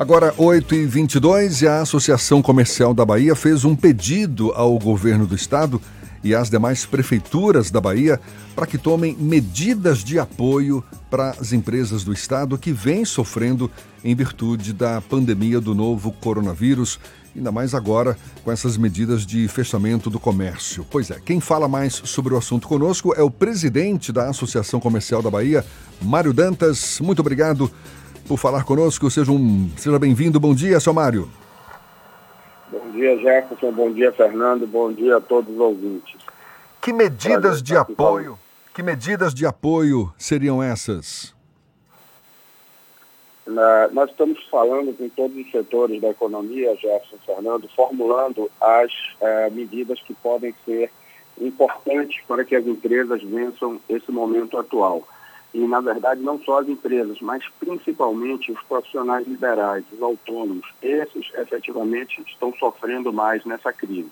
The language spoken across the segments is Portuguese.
Agora, 8h22, e a Associação Comercial da Bahia fez um pedido ao governo do estado e às demais prefeituras da Bahia para que tomem medidas de apoio para as empresas do estado que vêm sofrendo em virtude da pandemia do novo coronavírus, ainda mais agora com essas medidas de fechamento do comércio. Pois é, quem fala mais sobre o assunto conosco é o presidente da Associação Comercial da Bahia, Mário Dantas. Muito obrigado por falar conosco. Seja, um, seja bem-vindo. Bom dia, seu Mário. Bom dia, Jefferson. Bom dia, Fernando. Bom dia a todos os ouvintes. Que medidas de apoio, que medidas de apoio seriam essas? Na, nós estamos falando com todos os setores da economia, Jefferson Fernando, formulando as eh, medidas que podem ser importantes para que as empresas vençam esse momento atual. E, na verdade, não só as empresas, mas principalmente os profissionais liberais, os autônomos. Esses, efetivamente, estão sofrendo mais nessa crise.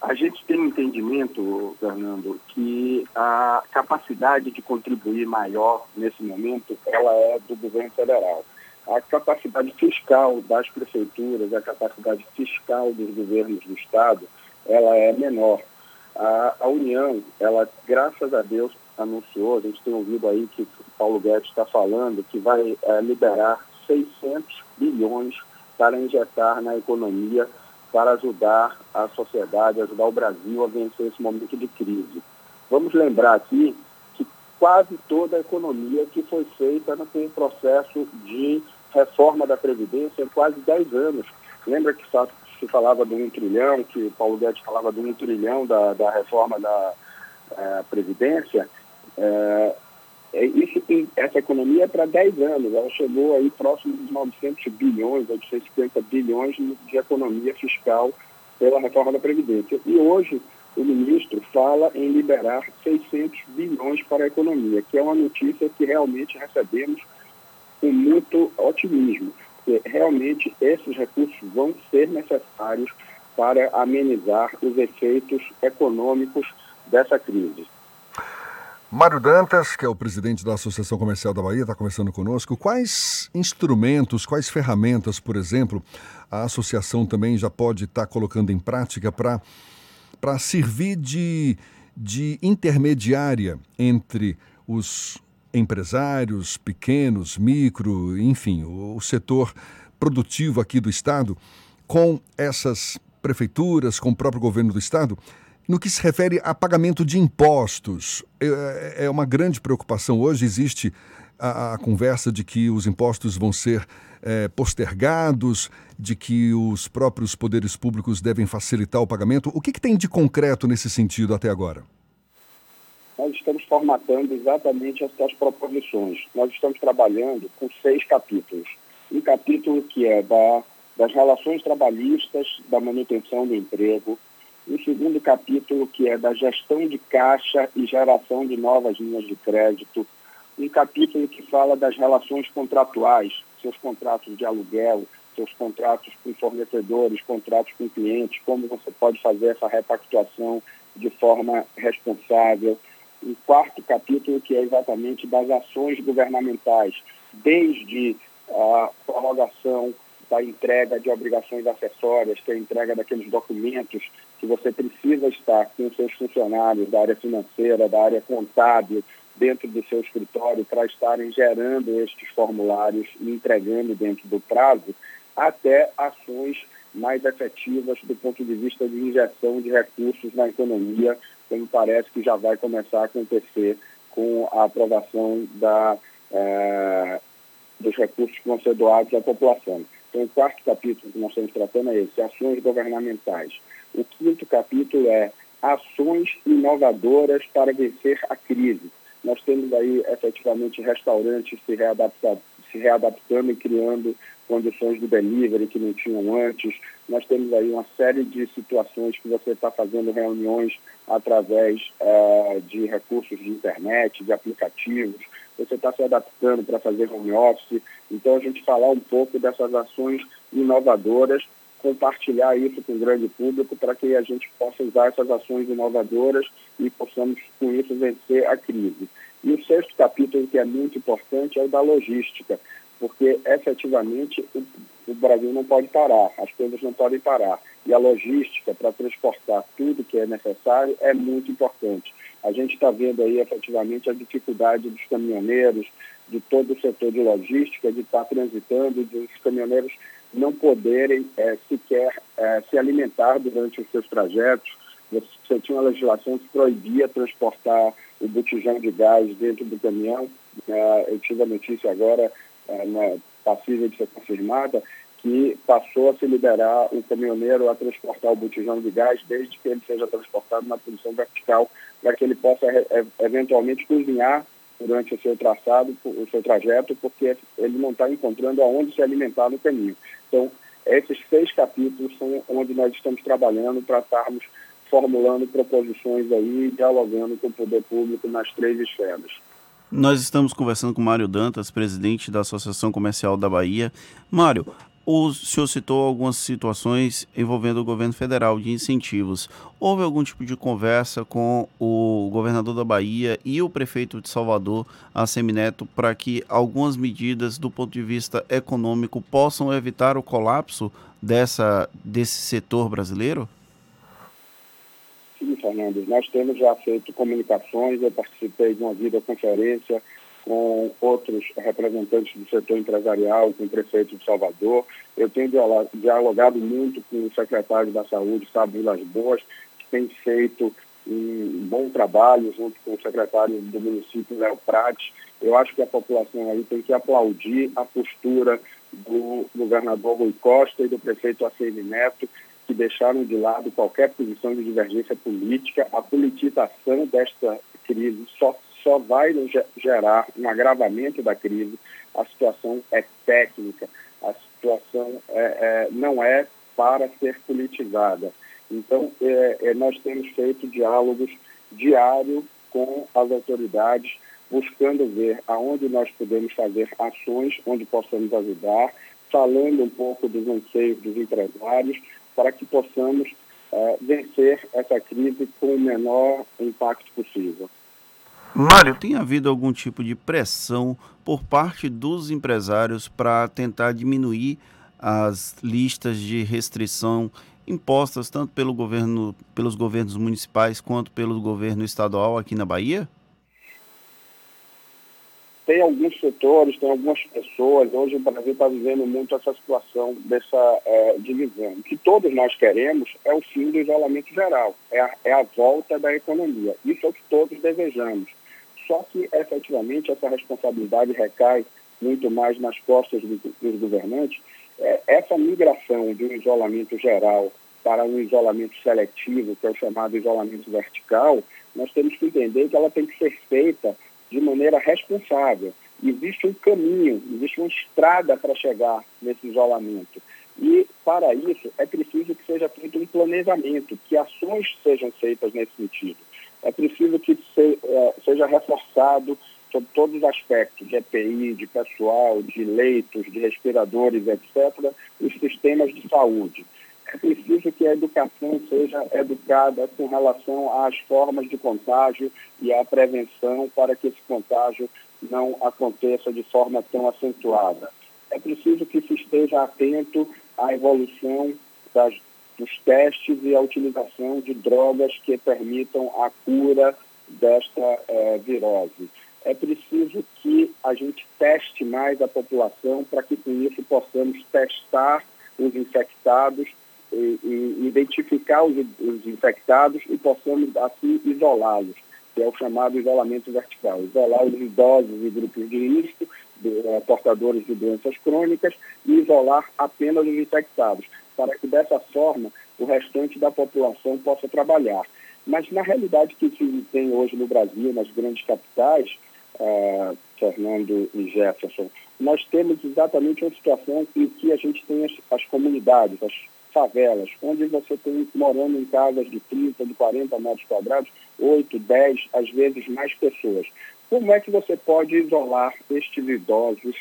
A gente tem um entendimento, Fernando, que a capacidade de contribuir maior nesse momento, ela é do governo federal. A capacidade fiscal das prefeituras, a capacidade fiscal dos governos do Estado, ela é menor. A, a União, ela, graças a Deus, anunciou, a gente tem ouvido aí que Paulo Guedes está falando, que vai é, liberar 600 bilhões para injetar na economia para ajudar a sociedade, ajudar o Brasil a vencer esse momento de crise. Vamos lembrar aqui que quase toda a economia que foi feita um processo de reforma da Previdência em quase 10 anos. Lembra que se falava de um trilhão, que Paulo Guedes falava de um trilhão da, da reforma da é, Previdência? É, é, isso tem, essa economia é para 10 anos, ela chegou aí próximo dos 900 bilhões, 850 bilhões de economia fiscal pela reforma da Previdência. E hoje o ministro fala em liberar 600 bilhões para a economia, que é uma notícia que realmente recebemos com muito otimismo, porque realmente esses recursos vão ser necessários para amenizar os efeitos econômicos dessa crise. Mário Dantas, que é o presidente da Associação Comercial da Bahia, está conversando conosco. Quais instrumentos, quais ferramentas, por exemplo, a associação também já pode estar tá colocando em prática para servir de, de intermediária entre os empresários pequenos, micro, enfim, o, o setor produtivo aqui do Estado, com essas prefeituras, com o próprio governo do Estado? No que se refere a pagamento de impostos, é, é uma grande preocupação. Hoje existe a, a conversa de que os impostos vão ser é, postergados, de que os próprios poderes públicos devem facilitar o pagamento. O que, que tem de concreto nesse sentido até agora? Nós estamos formatando exatamente essas proposições. Nós estamos trabalhando com seis capítulos. Um capítulo que é da, das relações trabalhistas, da manutenção do emprego, um segundo capítulo que é da gestão de caixa e geração de novas linhas de crédito, um capítulo que fala das relações contratuais, seus contratos de aluguel, seus contratos com fornecedores, contratos com clientes, como você pode fazer essa repactuação de forma responsável. Um quarto capítulo que é exatamente das ações governamentais, desde a prorrogação da entrega de obrigações acessórias, que é a entrega daqueles documentos que você precisa estar com seus funcionários da área financeira, da área contábil, dentro do seu escritório para estarem gerando estes formulários e entregando dentro do prazo, até ações mais efetivas do ponto de vista de injeção de recursos na economia, como parece que já vai começar a acontecer com a aprovação da, eh, dos recursos que vão ser doados à população. Então, o quarto capítulo que nós estamos tratando é esse, ações governamentais. O quinto capítulo é ações inovadoras para vencer a crise. Nós temos aí, efetivamente, restaurantes se, se readaptando e criando condições de delivery que não tinham antes. Nós temos aí uma série de situações que você está fazendo reuniões através uh, de recursos de internet, de aplicativos você está se adaptando para fazer home office. Então, a gente falar um pouco dessas ações inovadoras, compartilhar isso com o grande público para que a gente possa usar essas ações inovadoras e possamos, com isso, vencer a crise. E o sexto capítulo, que é muito importante, é o da logística. porque efetivamente o, o Brasil não pode parar, as coisas não podem parar. E a logística para transportar tudo que é necessário é muito importante. A gente está vendo aí efetivamente a dificuldade dos caminhoneiros, de todo o setor de logística, de estar tá transitando, dos caminhoneiros não poderem é, sequer é, se alimentar durante os seus trajetos. Você tinha uma legislação que proibia transportar o botijão de gás dentro do caminhão. É, eu tive a notícia agora, é, passível de ser confirmada, que passou a se liberar o caminhoneiro a transportar o botijão de gás desde que ele seja transportado na posição vertical, para que ele possa é, eventualmente cozinhar durante o seu traçado, o seu trajeto, porque ele não está encontrando aonde se alimentar no caminho. Então, esses seis capítulos são onde nós estamos trabalhando para estarmos formulando proposições aí, dialogando com o poder público nas três esferas. Nós estamos conversando com Mário Dantas, presidente da Associação Comercial da Bahia. Mário, o senhor citou algumas situações envolvendo o governo federal de incentivos. Houve algum tipo de conversa com o governador da Bahia e o prefeito de Salvador, Assemineto, para que algumas medidas do ponto de vista econômico possam evitar o colapso dessa, desse setor brasileiro? Sim, Fernando. Nós temos já feito comunicações, eu participei de uma videoconferência com outros representantes do setor empresarial, com o prefeito de Salvador. Eu tenho dialogado muito com o secretário da Saúde, Sábio Vilas Boas, que tem feito um bom trabalho junto com o secretário do município, Léo Prates. Eu acho que a população aí tem que aplaudir a postura do governador Rui Costa e do prefeito ACM Neto, que deixaram de lado qualquer posição de divergência política. A politização desta crise só só vai gerar um agravamento da crise. A situação é técnica, a situação é, é, não é para ser politizada. Então, é, é nós temos feito diálogos diários com as autoridades, buscando ver aonde nós podemos fazer ações, onde possamos ajudar, falando um pouco dos anseios dos empresários, para que possamos é, vencer essa crise com o menor impacto possível. Mário, tem havido algum tipo de pressão por parte dos empresários para tentar diminuir as listas de restrição impostas tanto pelo governo, pelos governos municipais quanto pelo governo estadual aqui na Bahia? Tem alguns setores, tem algumas pessoas. Hoje o Brasil está vivendo muito essa situação dessa é, divisão. O que todos nós queremos é o fim do isolamento geral, é a, é a volta da economia. Isso é o que todos desejamos. Só que, efetivamente, essa responsabilidade recai muito mais nas costas dos, governantes. É, essa migração de um isolamento geral para um isolamento seletivo, que é o chamado isolamento vertical, nós temos que entender que ela tem que ser feita de maneira responsável. Existe um caminho, existe uma estrada para chegar nesse isolamento. E, para isso, é preciso que seja feito um planejamento, que ações sejam feitas nesse sentido é preciso que se, é, seja reforçado sobre todos os aspectos de EPI, de pessoal, de leitos, de respiradores, etc., os sistemas de saúde. É preciso que a educação seja educada com relação às formas de contágio e à prevenção para que esse contágio não aconteça de forma tão acentuada. É preciso que se esteja atento à evolução das dos testes e a utilização de drogas que permitam a cura desta é, virose. É preciso que a gente teste mais a população para que com isso possamos testar os infectados e, e identificar os, os, infectados e possamos assim isolá-los, que é o chamado isolamento vertical. Isolar os idosos e grupos de risco, uh, portadores de doenças crônicas, e isolar apenas os infectados para que dessa forma o restante da população possa trabalhar. Mas na realidade que se tem hoje no Brasil, nas grandes capitais, uh, Fernando e Jefferson, nós temos exatamente uma situação em que a gente tem as, as comunidades, as favelas, onde você tem morando em casas de 30, de 40 metros quadrados, 8, 10, às vezes mais pessoas. Como é que você pode isolar estes idosos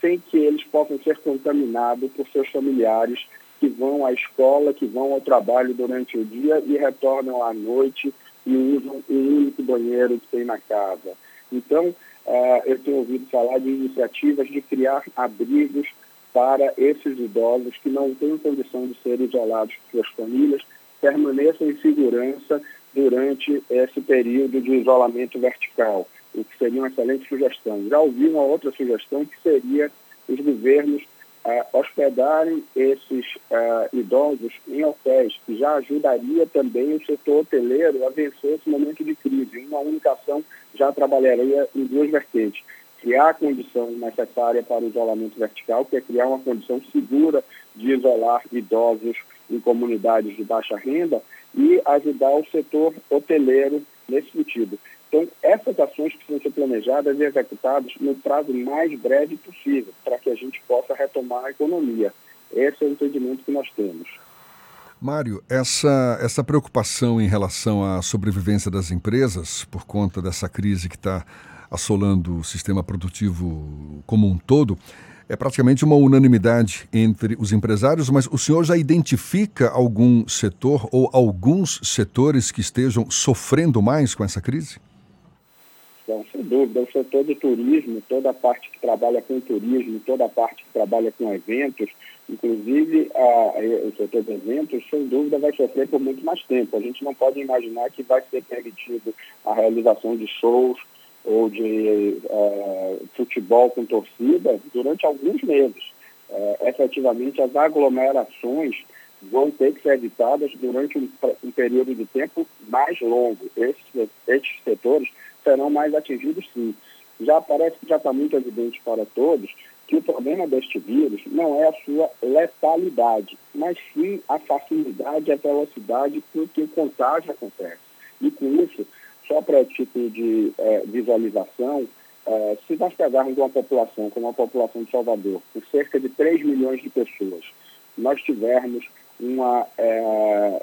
sem que eles possam ser contaminados por seus familiares que vão à escola, que vão ao trabalho durante o dia e retornam à noite e usam o único banheiro que tem na casa. Então, uh, eu tenho ouvido falar de iniciativas de criar abrigos para esses idosos que não têm condição de ser isolados por suas famílias, permaneçam em segurança durante esse período de isolamento vertical, o que seria uma excelente sugestão. Já ouvi uma outra sugestão que seria os governos uh, hospedarem esses uh, idosos em hotéis, que já ajudaria também o setor hoteleiro a vencer esse momento de crise. Uma única ação já trabalharia em duas vertentes. Criar a condição necessária para o isolamento vertical, que é criar uma condição segura de isolar idosos em comunidades de baixa renda e ajudar o setor hoteleiro nesse sentido. Então, essas ações precisam ser planejadas e executadas no prazo mais breve possível, para que a gente possa retomar a economia. Esse é o entendimento que nós temos. Mário, essa, essa preocupação em relação à sobrevivência das empresas, por conta dessa crise que está assolando o sistema produtivo como um todo, é praticamente uma unanimidade entre os empresários, mas o senhor já identifica algum setor ou alguns setores que estejam sofrendo mais com essa crise? Então, sem dúvida, o setor do turismo, toda a parte que trabalha com turismo, toda a parte que trabalha com eventos, inclusive a, o setor de eventos, sem dúvida, vai sofrer por muito mais tempo. A gente não pode imaginar que vai ser permitido a realização de shows ou de uh, futebol com torcida durante alguns meses. Uh, efetivamente, as aglomerações vão ter que ser evitadas durante um, um período de tempo mais longo. Esses, esses setores serão mais atingidos sim. Já parece que já está muito evidente para todos que o problema deste vírus não é a sua letalidade, mas sim a facilidade e a velocidade com que o contágio acontece. E com isso, só para título de é, visualização, é, se nós pegarmos uma população como a população de Salvador, com cerca de 3 milhões de pessoas, nós tivermos uma é,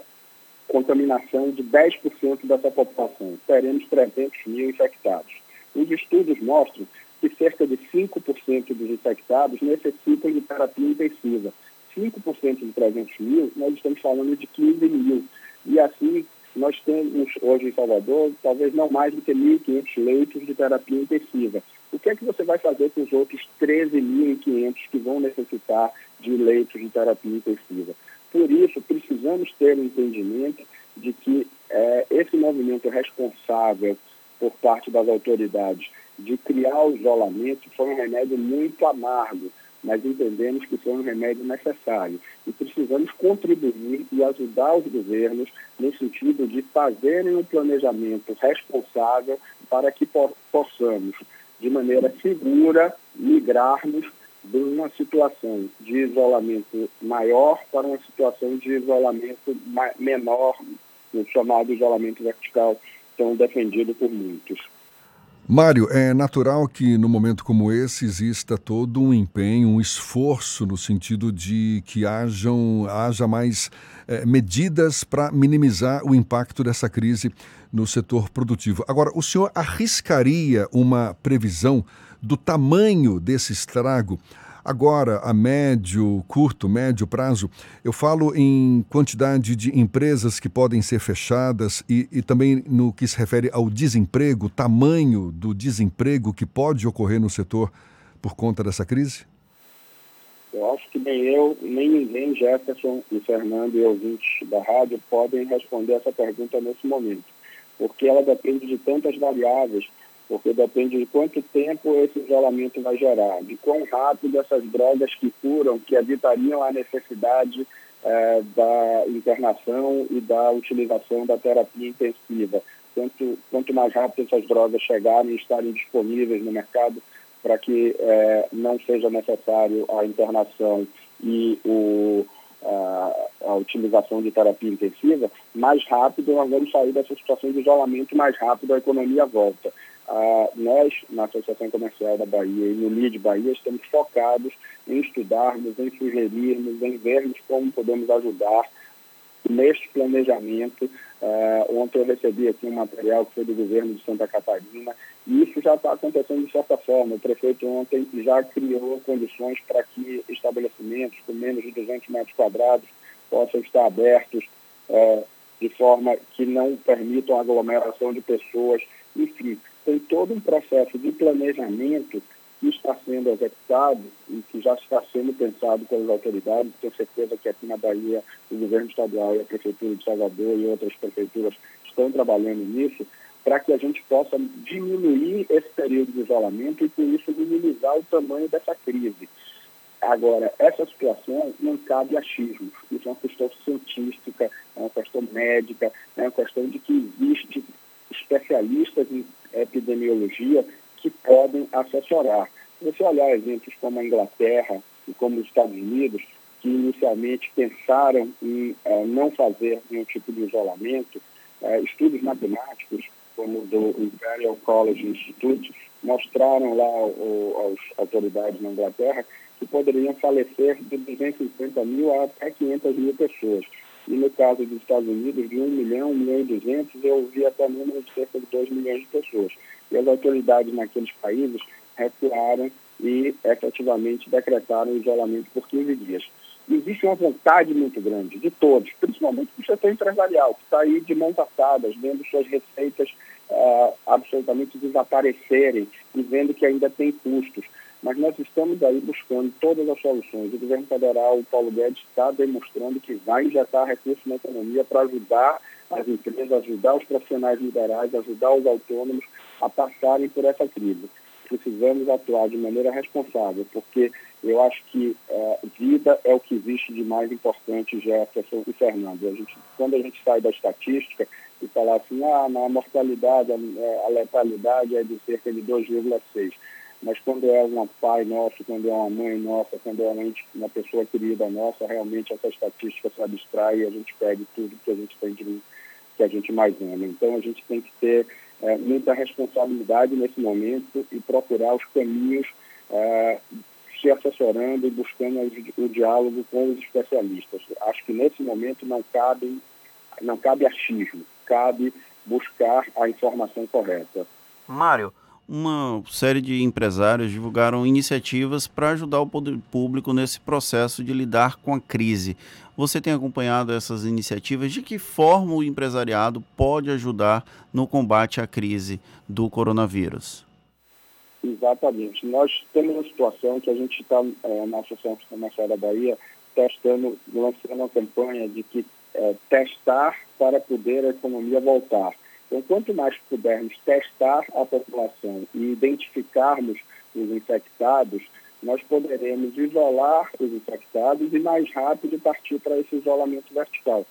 contaminação de 10% dessa população. Teremos 300 mil infectados. Os estudos mostram que cerca de 5% dos infectados necessitam de terapia intensiva. 5% de 300 mil, nós estamos falando de 15 mil. E assim, nós temos hoje em Salvador, talvez não mais do que 1.500 leitos de terapia intensiva. O que é que você vai fazer com os outros 13.500 que vão necessitar de leitos de terapia intensiva? Por isso, precisamos ter um entendimento de que é, esse movimento responsável por parte das autoridades de criar o isolamento foi um remédio muito amargo, mas entendemos que foi um remédio necessário. E precisamos contribuir e ajudar os governos no sentido de fazerem um planejamento responsável para que possamos, de maneira segura, migrarmos de uma situação de isolamento maior para uma situação de isolamento menor, o chamado isolamento vertical, tão defendido por muitos. Mário, é natural que no momento como esse exista todo um empenho, um esforço no sentido de que hajam, haja mais é, medidas para minimizar o impacto dessa crise no setor produtivo. Agora, o senhor arriscaria uma previsão do tamanho desse estrago agora a médio, curto, médio prazo? Eu falo em quantidade de empresas que podem ser fechadas e, e também no que se refere ao desemprego, tamanho do desemprego que pode ocorrer no setor por conta dessa crise? Eu acho que nem eu, nem ninguém, Jefferson e Fernando e ouvintes da rádio, podem responder essa pergunta nesse momento, porque ela depende de tantas variáveis porque depende de quanto tempo esse isolamento vai gerar, de quão rápido essas drogas que curam, que evitariam a necessidade eh, da internação e da utilização da terapia intensiva. Quanto, quanto mais rápido essas drogas chegarem e estarem disponíveis no mercado, para que eh, não seja necessário a internação e o, a, a, utilização de terapia intensiva, mais rápido nós vamos sair dessa situação de isolamento, mais rápido a economia volta. Ah, nós, na Associação Comercial da Bahia e no LID Bahia, estamos focados em estudarmos, em sugerirmos, em vermos como podemos ajudar neste planejamento. Ah, ontem eu recebi aqui um material que foi do governo de Santa Catarina e isso já está acontecendo de certa forma. O prefeito ontem já criou condições para que estabelecimentos com menos de 200 metros quadrados possam estar abertos ah, de forma que não permitam aglomeração de pessoas enfim, tem todo um processo de planejamento que está sendo executado e que já está sendo pensado pelas autoridades. Tenho certeza que aqui na Bahia o governo estadual e a Prefeitura de Salvador e outras prefeituras estão trabalhando nisso para que a gente possa diminuir esse período de isolamento e, com isso, minimizar o tamanho dessa crise. Agora, essa situação não cabe achismos. Isso é uma questão científica, é uma questão médica, é uma questão de que existe especialistas em epidemiologia que podem assessorar. Se você olhar exemplos como a Inglaterra e como os Estados Unidos, que inicialmente pensaram em eh, não fazer nenhum tipo de isolamento, eh, estudos matemáticos, como do Imperial College Institute, mostraram lá às autoridades na Inglaterra que poderiam falecer de 250 mil até 500 mil pessoas. E no caso dos Estados Unidos, de 1 milhão, 1 milhão e 200, eu vi até número de cerca de 2 milhões de pessoas. E as autoridades naqueles países recuaram e efetivamente decretaram o isolamento por 15 dias. Existe uma vontade muito grande de todos, principalmente do setor empresarial, que está aí de mãos atadas, vendo suas receitas uh, absolutamente desaparecerem e vendo que ainda tem custos. Mas nós estamos aí buscando todas as soluções. O governo federal, o Paulo Guedes, está demonstrando que vai injetar recursos na economia para ajudar as empresas, ajudar os profissionais liberais, ajudar os autônomos a passarem por essa crise. Precisamos atuar de maneira responsável, porque eu acho que é, vida é o que existe de mais importante, Jefferson e Fernando. A gente, quando a gente sai da estatística e falar assim, ah, a mortalidade, a, a letalidade é de cerca de 2,6 mas quando é um pai nosso, quando é uma mãe nossa, quando é uma, uma pessoa querida nossa, realmente essa estatística se abstrai e a gente perde tudo que a gente tem de, que a gente mais ama. Então a gente tem que ter é, muita responsabilidade nesse momento e procurar os caminhos é, se assessorando e buscando o, diálogo com os especialistas. Acho que nesse momento não cabe, não cabe achismo, cabe buscar a informação correta. Mário, uma série de empresários divulgaram iniciativas para ajudar o poder público nesse processo de lidar com a crise. Você tem acompanhado essas iniciativas? De que forma o empresariado pode ajudar no combate à crise do coronavírus? Exatamente. Nós temos uma situação que a gente está, é, na Associação Comercial da Bahia, testando, lançando uma campanha de que é, testar para poder a economia voltar. Então, quanto mais pudermos testar a população e identificarmos os infectados, nós poderemos isolar os infectados e mais rápido partir para esse isolamento vertical.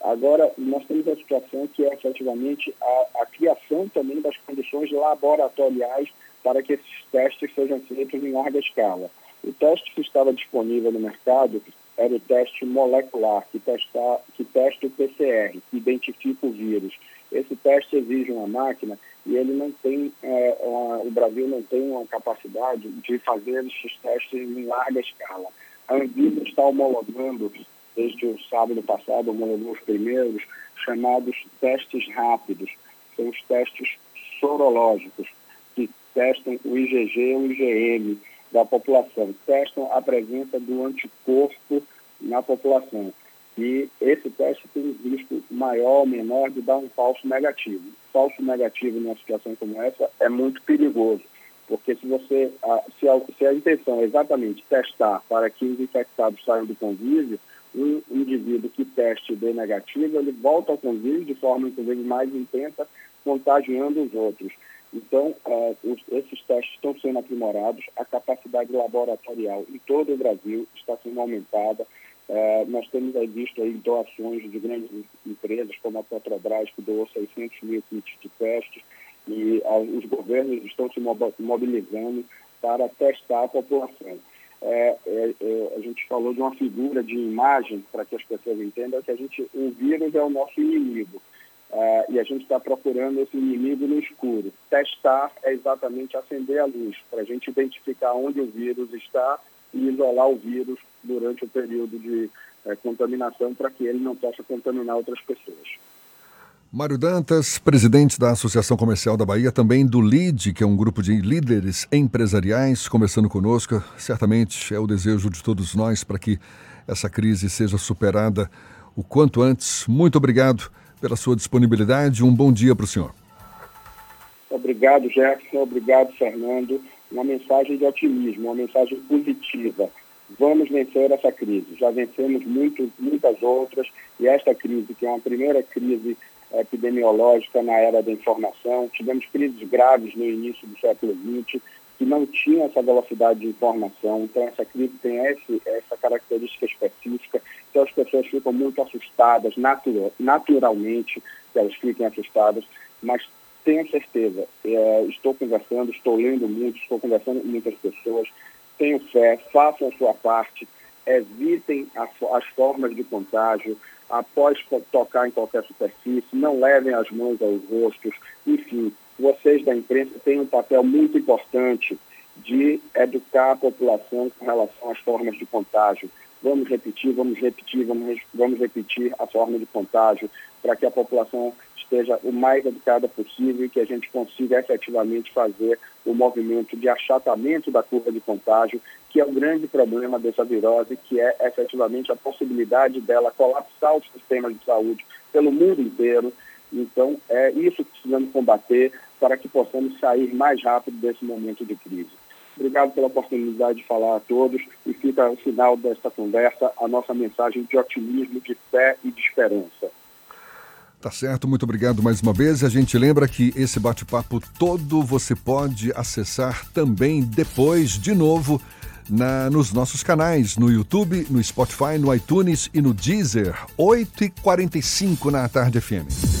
Agora, nós temos a situação que é efetivamente a, a criação também das condições laboratoriais para que esses testes sejam feitos em larga escala. O teste que estava disponível no mercado era o teste molecular, que, testa, que testa o PCR, que identifica o vírus. Esse teste exige uma máquina e ele não tem, é, uma, o Brasil não tem uma capacidade de fazer esses testes em larga escala. A Anvisa está homologando, desde o sábado passado, homologou os primeiros, chamados testes rápidos. São os testes sorológicos, que testam o IgG e o IgM da população, testam a presença do anticorpo na população. E esse teste tem um risco maior ou menor de dar um falso negativo. Falso negativo numa situação como essa é muito perigoso, porque se você se a, se a intenção é exatamente testar para que os infectados saiam do convívio, um indivíduo que teste de negativo, ele volta ao convívio de forma inclusive mais intensa, contagiando os outros. Então, uh, os, esses testes estão sendo aprimorados, a capacidade laboratorial em todo o Brasil está sendo aumentada. É, nós temos aí visto aí doações de grandes empresas, como a Petrobras, que doou 600 mil kits de testes, e a, os governos estão se mobilizando para testar a população. É, é, é, a gente falou de uma figura de imagem, para que as pessoas entendam que a gente, o vírus é o nosso inimigo. É, e a gente está procurando esse inimigo no escuro. Testar é exatamente acender a luz, para a gente identificar onde o vírus está e isolar o vírus durante o período de é, contaminação para que ele não possa contaminar outras pessoas. Mário Dantas, presidente da Associação Comercial da Bahia, também do LID, que é um grupo de líderes empresariais, conversando conosco. Certamente é o desejo de todos nós para que essa crise seja superada o quanto antes. Muito obrigado pela sua disponibilidade. Um bom dia para o senhor. Obrigado. Jefferson. Obrigado, Fernando. Uma mensagem de otimismo, uma mensagem positiva. Vamos vencer essa crise. Já vencemos muito, muitas outras e esta crise, que é uma primeira crise epidemiológica na era da informação, tivemos crises graves no início do século XX que não tinham essa velocidade de informação. Então, essa crise tem esse, essa característica específica, que as pessoas ficam muito assustadas, natural, naturalmente, que elas fiquem assustadas, mas tenho certeza, é, estou conversando, estou lendo muito, estou conversando com muitas pessoas, tenho fé, façam a sua parte, evitem as, as formas de contágio, após tocar em qualquer superfície, não levem as mãos aos rostos, enfim, vocês da imprensa têm um papel muito importante de educar a população com relação às formas de contágio. Vamos repetir, vamos repetir, vamos, vamos repetir a forma de contágio para que a população esteja o mais educada possível e que a gente consiga efetivamente fazer o movimento de achatamento da curva de contágio, que é o grande problema dessa virose, que é efetivamente a possibilidade dela colapsar os sistemas de saúde pelo mundo inteiro. Então, é isso que precisamos combater para que possamos sair mais rápido desse momento de crise. Obrigado pela oportunidade de falar a todos e fica ao final desta conversa a nossa mensagem de otimismo, de fé e de esperança. Tá certo, muito obrigado mais uma vez. A gente lembra que esse bate-papo todo você pode acessar também depois, de novo, na, nos nossos canais, no YouTube, no Spotify, no iTunes e no Deezer, 8h45 na Tarde FM.